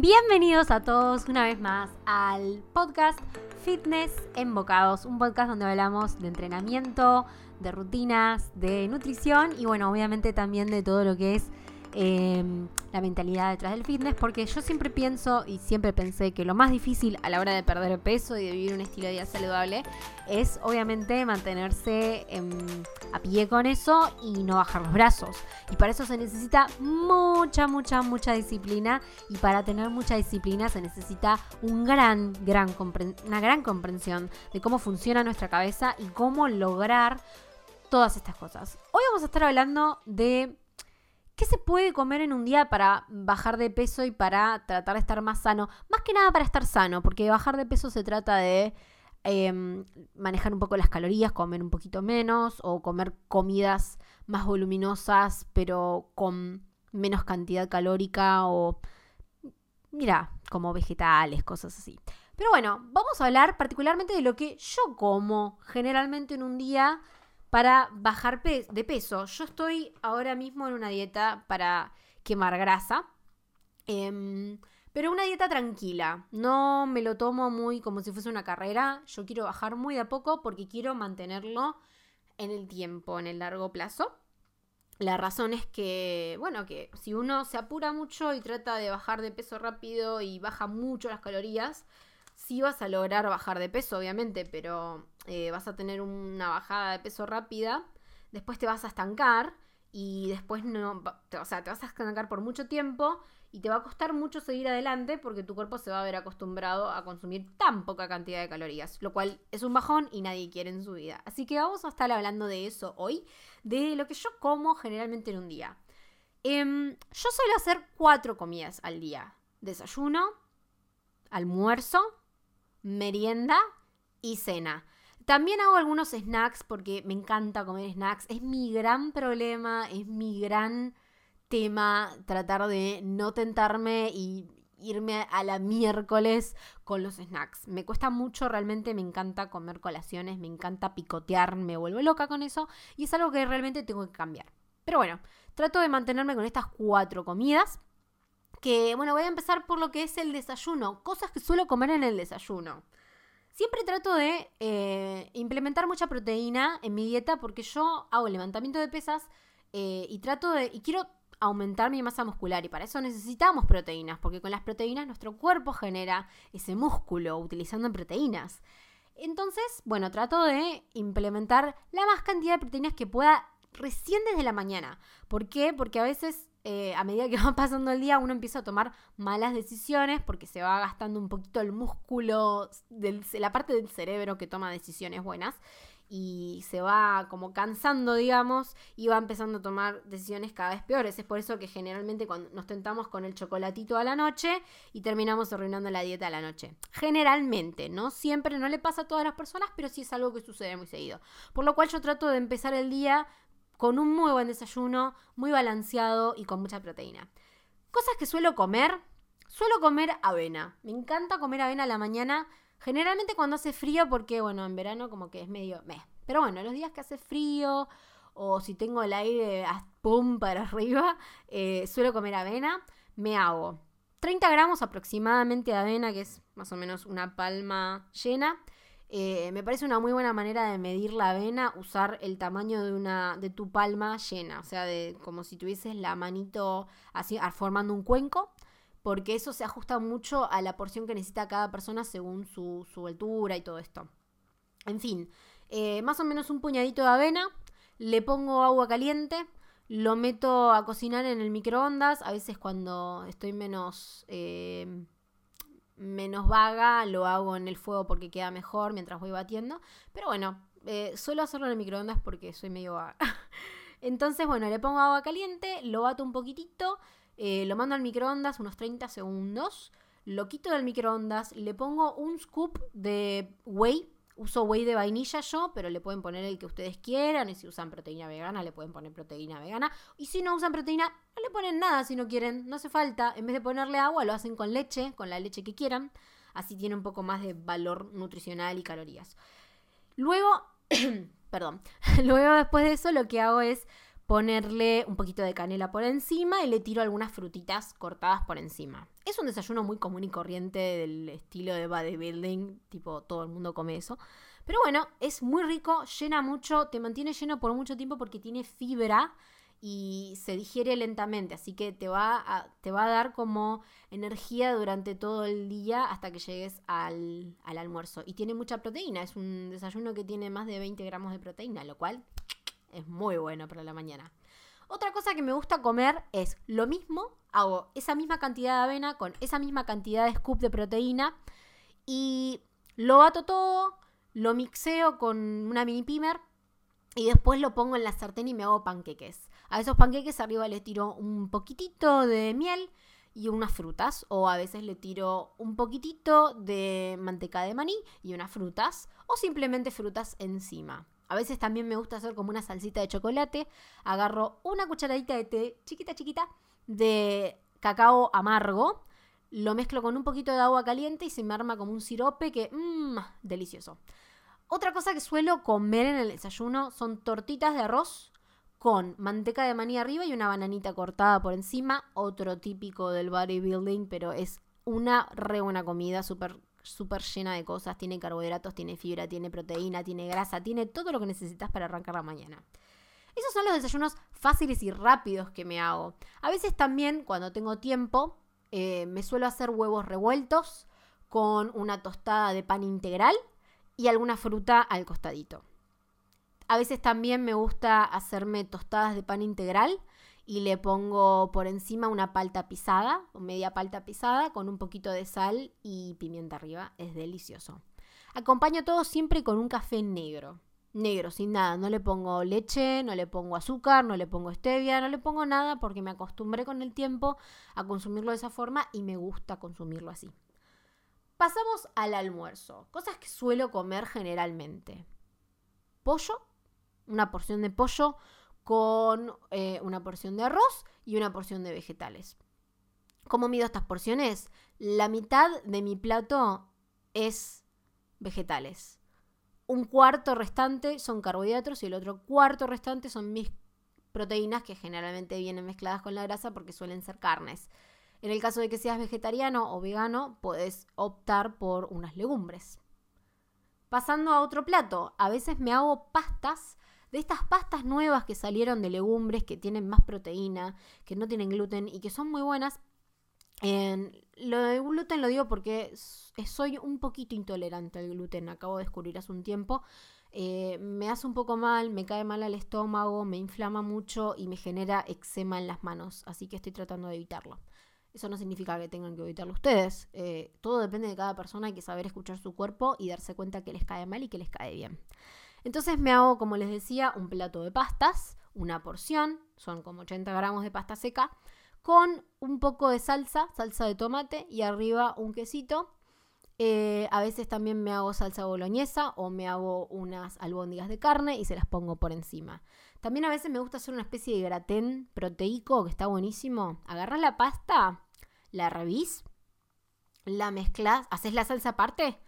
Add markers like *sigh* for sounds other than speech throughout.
Bienvenidos a todos una vez más al podcast Fitness en Bocados, un podcast donde hablamos de entrenamiento, de rutinas, de nutrición y bueno, obviamente también de todo lo que es Em, la mentalidad detrás del fitness, porque yo siempre pienso y siempre pensé que lo más difícil a la hora de perder peso y de vivir un estilo de vida saludable es obviamente mantenerse em, a pie con eso y no bajar los brazos. Y para eso se necesita mucha, mucha, mucha disciplina y para tener mucha disciplina se necesita un gran, gran una gran comprensión de cómo funciona nuestra cabeza y cómo lograr todas estas cosas. Hoy vamos a estar hablando de ¿Qué se puede comer en un día para bajar de peso y para tratar de estar más sano? Más que nada para estar sano, porque bajar de peso se trata de em, manejar un poco las calorías, comer un poquito menos o comer comidas más voluminosas pero con menos cantidad calórica o, mira, como vegetales, cosas así. Pero bueno, vamos a hablar particularmente de lo que yo como generalmente en un día para bajar de peso. Yo estoy ahora mismo en una dieta para quemar grasa. Em, pero una dieta tranquila. No me lo tomo muy como si fuese una carrera. Yo quiero bajar muy de a poco porque quiero mantenerlo en el tiempo, en el largo plazo. La razón es que, bueno, que si uno se apura mucho y trata de bajar de peso rápido y baja mucho las calorías, sí vas a lograr bajar de peso, obviamente, pero eh, vas a tener una bajada de peso rápida, después te vas a estancar y después no, o sea, te vas a estancar por mucho tiempo y te va a costar mucho seguir adelante porque tu cuerpo se va a ver acostumbrado a consumir tan poca cantidad de calorías, lo cual es un bajón y nadie quiere en su vida. Así que vamos a estar hablando de eso hoy, de lo que yo como generalmente en un día. Em, yo suelo hacer cuatro comidas al día. Desayuno, almuerzo, merienda y cena. También hago algunos snacks porque me encanta comer snacks. Es mi gran problema, es mi gran tema tratar de no tentarme y irme a la miércoles con los snacks. Me cuesta mucho, realmente me encanta comer colaciones, me encanta picotear, me vuelvo loca con eso y es algo que realmente tengo que cambiar. Pero bueno, trato de mantenerme con estas cuatro comidas que bueno, voy a empezar por lo que es el desayuno, cosas que suelo comer en el desayuno. Siempre trato de eh, implementar mucha proteína en mi dieta porque yo hago levantamiento de pesas eh, y trato de. y quiero aumentar mi masa muscular y para eso necesitamos proteínas, porque con las proteínas nuestro cuerpo genera ese músculo utilizando proteínas. Entonces, bueno, trato de implementar la más cantidad de proteínas que pueda recién desde la mañana. ¿Por qué? Porque a veces eh, a medida que *laughs* va pasando el día, uno empieza a tomar malas decisiones porque se va gastando un poquito el músculo, de la parte del cerebro que toma decisiones buenas y se va como cansando, digamos, y va empezando a tomar decisiones cada vez peores. Es por eso que generalmente cuando nos tentamos con el chocolatito a la noche y terminamos arruinando la dieta a la noche. Generalmente, no siempre, no le pasa a todas las personas, pero sí es algo que sucede muy seguido. Por lo cual yo trato de empezar el día con un muy buen desayuno, muy balanceado y con mucha proteína. Cosas que suelo comer, suelo comer avena. Me encanta comer avena la mañana, generalmente cuando hace frío porque, bueno, en verano como que es medio meh. Pero bueno, los días que hace frío o si tengo el aire pum para arriba, eh, suelo comer avena. Me hago 30 gramos aproximadamente de avena, que es más o menos una palma llena. Eh, me parece una muy buena manera de medir la avena, usar el tamaño de una de tu palma llena, o sea, de como si tuvieses la manito así formando un cuenco, porque eso se ajusta mucho a la porción que necesita cada persona según su, altura y todo esto. En fin, eh, más o menos un puñadito de avena, le pongo agua caliente, lo meto a cocinar en el microondas, a veces cuando estoy menos... Eh, menos vaga, lo hago en el fuego porque queda mejor mientras voy batiendo. Pero bueno, eh, suelo hacerlo en el microondas porque soy medio vaga. *laughs* Entonces, bueno, le pongo agua caliente, lo bato un poquitito, eh, lo mando al microondas unos 30 segundos, lo quito del microondas, le pongo un scoop de whey Uso whey de vainilla yo, pero le pueden poner el que ustedes quieran. Y si usan proteína vegana, le pueden poner proteína vegana. Y si no usan proteína, no le ponen nada si no quieren. No hace falta. En vez de ponerle agua, lo hacen con leche, con la leche que quieran. Así tiene un poco más de valor nutricional y calorías. Luego, *clears throat* perdón. *laughs* Luego después de eso lo que hago es ponerle un poquito de canela por encima y le tiro algunas frutitas cortadas por encima. Es un desayuno muy común y corriente del estilo de bodybuilding, tipo todo el mundo come eso. Pero bueno, es muy rico, llena mucho, te mantiene lleno por mucho tiempo porque tiene fibra y se digiere lentamente, así que te va a, te va a dar como energía durante todo el día hasta que llegues al, al almuerzo. Y tiene mucha proteína, es un desayuno que tiene más de 20 gramos de proteína, lo cual es muy bueno para la mañana. Otra cosa que me gusta comer es lo mismo, hago esa misma cantidad de avena con esa misma cantidad de scoop de proteína y lo bato todo, lo mixeo con una mini pimer y después lo pongo en la sartén y me hago panqueques. A esos panqueques arriba le tiro un poquitito de miel y unas frutas. O a veces le tiro un poquitito de manteca de maní y unas frutas. O simplemente frutas encima. A veces también me gusta hacer como una salsita de chocolate. Agarro una cucharadita de té, chiquita, chiquita, de cacao amargo. Lo mezclo con un poquito de agua caliente y se me arma como un sirope que, mmm, delicioso. Otra cosa que suelo comer en el desayuno son tortitas de arroz con manteca de maní arriba y una bananita cortada por encima. Otro típico del bodybuilding, pero es una re buena comida, súper súper llena de cosas. Tiene carbohidratos, tiene fibra, tiene proteína, tiene grasa, tiene todo lo que necesitas para arrancar la mañana. Esos son los desayunos fáciles y rápidos que me hago. A veces también, cuando tengo tiempo, eh, me suelo hacer huevos revueltos con una tostada de pan integral y alguna fruta al costadito. A veces también me gusta hacerme tostadas de pan integral y le pongo por encima una palta pisada, o media palta pisada, con un poquito de sal y pimienta arriba. Es delicioso. Acompaño todo siempre con un café negro. Negro, sin nada. No le pongo leche, no le pongo azúcar, no le pongo stevia, no le pongo nada porque me acostumbré con el tiempo a consumirlo de esa forma y me gusta consumirlo así. Pasamos al almuerzo. Cosas que suelo comer generalmente. Pollo una porción de pollo con eh, una porción de arroz y una porción de vegetales. ¿Cómo mido estas porciones? La mitad de mi plato es vegetales. Un cuarto restante son carbohidratos y el otro cuarto restante son mis proteínas que generalmente vienen mezcladas con la grasa porque suelen ser carnes. En el caso de que seas vegetariano o vegano, puedes optar por unas legumbres. Pasando a otro plato, a veces me hago pastas de estas pastas nuevas que salieron de legumbres, que tienen más proteína, que no tienen gluten y que son muy buenas. lo de gluten lo digo porque soy un poquito intolerante al gluten, acabo de descubrir hace un tiempo. Eh, me hace un poco mal, me cae mal al estómago, me inflama mucho y me genera eczema en las manos, así que estoy tratando de evitarlo. Eso no significa que tengan que evitarlo ustedes. Eh, todo depende de cada persona, hay que saber escuchar su cuerpo y darse cuenta que les cae mal y que les cae bien. Entonces me hago, como les decía, un plato de pastas, una porción, son como 80 gramos de pasta seca, con un poco de salsa, salsa de tomate y arriba un quesito. Eh, a veces también me hago salsa boloñesa o me hago unas albóndigas de carne y se las pongo por encima. También a veces me gusta hacer una especie de gratén proteico que está buenísimo. Agarras la pasta, la revís, la mezclas, haces la salsa aparte,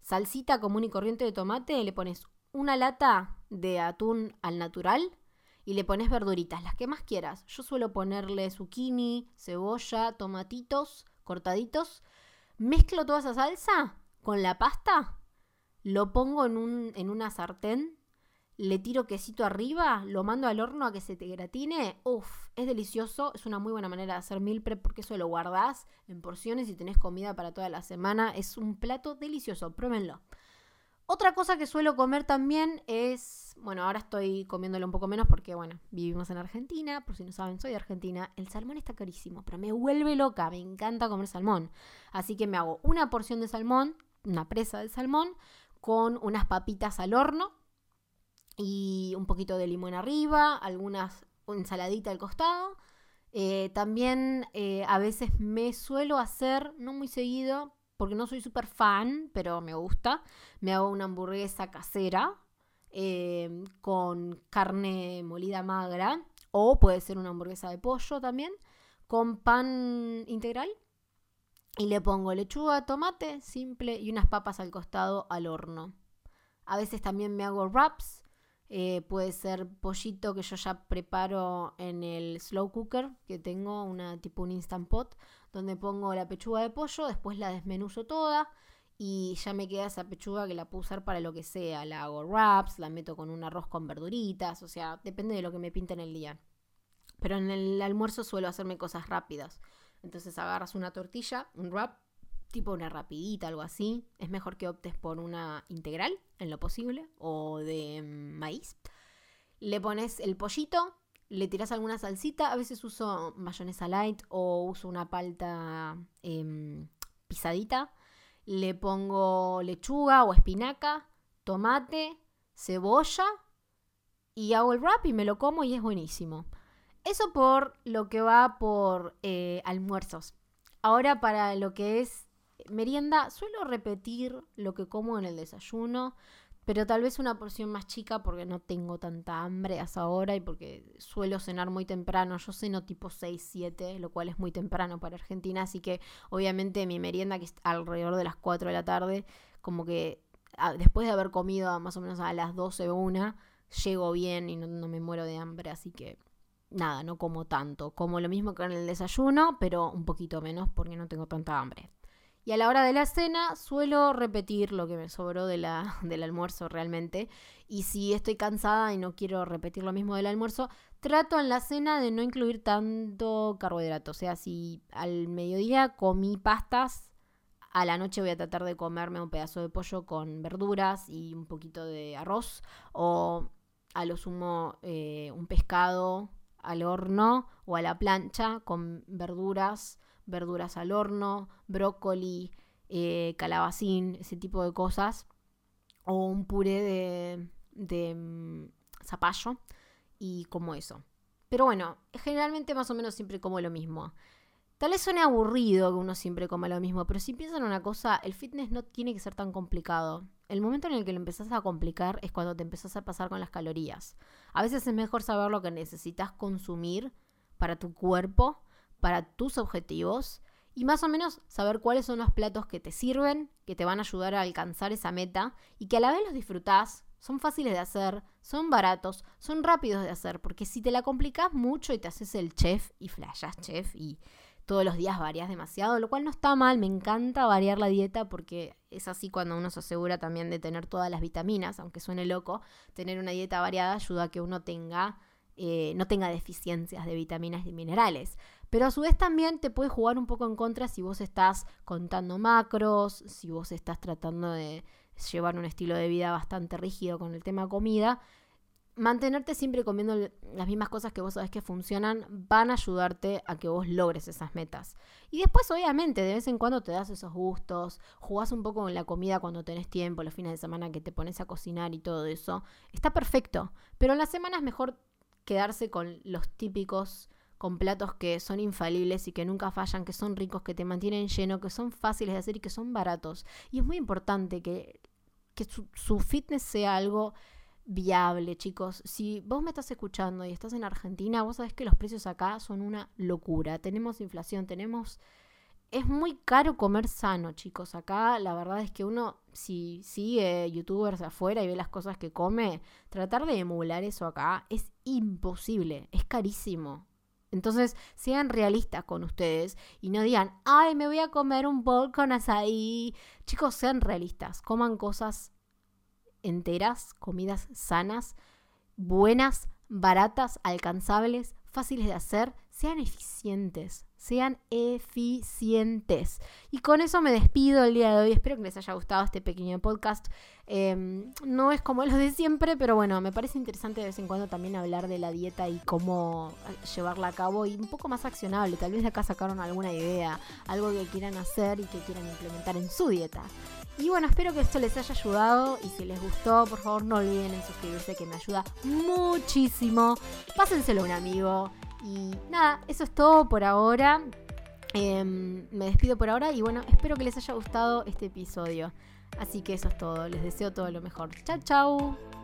salsita común y corriente de tomate, le pones una lata de atún al natural y le pones verduritas, las que más quieras. Yo suelo ponerle zucchini, cebolla, tomatitos cortaditos. Mezclo toda esa salsa con la pasta, lo pongo en, un, en una sartén, le tiro quesito arriba, lo mando al horno a que se te gratine. Uf, es delicioso, es una muy buena manera de hacer meal prep porque eso lo guardás en porciones y tenés comida para toda la semana. Es un plato delicioso, pruébenlo. Otra cosa que suelo comer también es, bueno, ahora estoy comiéndolo un poco menos porque, bueno, vivimos en Argentina, por si no saben, soy de Argentina. El salmón está carísimo, pero me vuelve loca, me encanta comer salmón. Así que me hago una porción de salmón, una presa de salmón, con unas papitas al horno y un poquito de limón arriba, algunas ensaladita al costado. Eh, también eh, a veces me suelo hacer, no muy seguido, porque no soy súper fan, pero me gusta. Me hago una hamburguesa casera eh, con carne molida magra, o puede ser una hamburguesa de pollo también, con pan integral. Y le pongo lechuga, tomate, simple, y unas papas al costado al horno. A veces también me hago wraps, Eh, puede ser pollito que yo ya preparo en el slow cooker, que tengo una tipo un instant pot, donde pongo la pechuga de pollo, después la desmenuzo toda y ya me queda esa pechuga que la puedo usar para lo que sea. La hago wraps, la meto con un arroz con verduritas, o sea, depende de lo que me pinta en el día. Pero en el almuerzo suelo hacerme cosas rápidas. Entonces agarras una tortilla, un wrap, tipo una rapidita, algo así. Es mejor que optes por una integral, en lo posible, o de mm, maíz. Le pones el pollito, le tiras alguna salsita. A veces uso mayonesa light o uso una palta em, pisadita. Le pongo lechuga o espinaca, tomate, cebolla y hago el wrap y me lo como y es buenísimo. Eso por lo que va por eh, almuerzos. Ahora para lo que es merienda, suelo repetir lo que como en el desayuno, pero tal vez una porción más chica porque no tengo tanta hambre a esa hora y porque suelo cenar muy temprano. Yo ceno tipo 6, 7, lo cual es muy temprano para Argentina, así que obviamente mi merienda, que es alrededor de las 4 de la tarde, como que ah, después de haber comido más o menos a las 12 o 1, llego bien y no me muero de hambre, así que nada, no como tanto. Como lo mismo que en el desayuno, pero un poquito menos porque no tengo tanta hambre. Y a la hora de la cena suelo repetir lo que me sobró de la, *laughs* del almuerzo realmente. Y si estoy cansada y no quiero repetir lo mismo del almuerzo, trato en la cena de no incluir tanto carbohidrato. O sea, si al mediodía comí pastas, a la noche voy a tratar de comerme un pedazo de pollo con verduras y un poquito de arroz. O a lo sumo eh, un pescado al horno o a la plancha con verduras, verduras al horno, brócoli, eh, calabacín, ese tipo de cosas. O un puré de, de mm, zapallo y como eso. Pero bueno, generalmente más o menos siempre como lo mismo. Tal vez suene aburrido que uno siempre coma lo mismo, pero si piensan una cosa, el fitness no tiene que ser tan complicado. El momento en el que lo empezás a complicar es cuando te empezás a pasar con las calorías. A veces es mejor saber lo que necesitas consumir para tu cuerpo, para tus objetivos y más o menos saber cuáles son los platos que te sirven, que te van a ayudar a alcanzar esa meta y que a la vez los disfrutás, son fáciles de hacer, son baratos, son rápidos de hacer, porque si te la complicás mucho y te haces el chef y flashas chef y todos los días varias demasiado, lo cual no está mal, me encanta variar la dieta porque es así cuando uno se asegura también de tener todas las vitaminas, aunque suene loco, tener una dieta variada ayuda a que uno tenga, eh, no tenga deficiencias de vitaminas y minerales. Pero a su vez también te puede jugar un poco en contra si vos estás contando macros, si vos estás tratando de llevar un estilo de vida bastante rígido con el tema comida mantenerte siempre comiendo las mismas cosas que vos sabés que funcionan van a ayudarte a que vos logres esas metas. Y después, obviamente, de vez en cuando te das esos gustos, jugás un poco con la comida cuando tenés tiempo, los fines de semana que te pones a cocinar y todo eso. Está perfecto. Pero en la semana es mejor quedarse con los típicos, con platos que son infalibles y que nunca fallan, que son ricos, que te mantienen lleno, que son fáciles de hacer y que son baratos. Y es muy importante que, que su, su fitness sea algo viable, chicos. Si vos me estás escuchando y estás en Argentina, vos sabés que los precios acá son una locura. Tenemos inflación, tenemos... Es muy caro comer sano, chicos. Acá la verdad es que uno, si sigue youtubers afuera y ve las cosas que come, tratar de emular eso acá es imposible, es carísimo. Entonces, sean realistas con ustedes y no digan, ay, me voy a comer un bol con azaí. Chicos, sean realistas, coman cosas enteras, comidas sanas, buenas, baratas, alcanzables, fáciles de hacer, sean eficientes, sean eficientes. Y con eso me despido el día de hoy. Espero que les haya gustado este pequeño podcast. Em, no es como los de siempre, pero bueno, me parece interesante de vez en cuando también hablar de la dieta y cómo llevarla a cabo y un poco más accionable. Tal vez de acá sacaron alguna idea, algo que quieran hacer y que quieran implementar en su dieta. Y bueno, espero que esto les haya ayudado y si les gustó, por favor no olviden en suscribirse que me ayuda muchísimo. Pásenselo a un amigo. Y nada, eso es todo por ahora. Em, me despido por ahora y bueno, espero que les haya gustado este episodio. Así que eso es todo. Les deseo todo lo mejor. Chao, chao.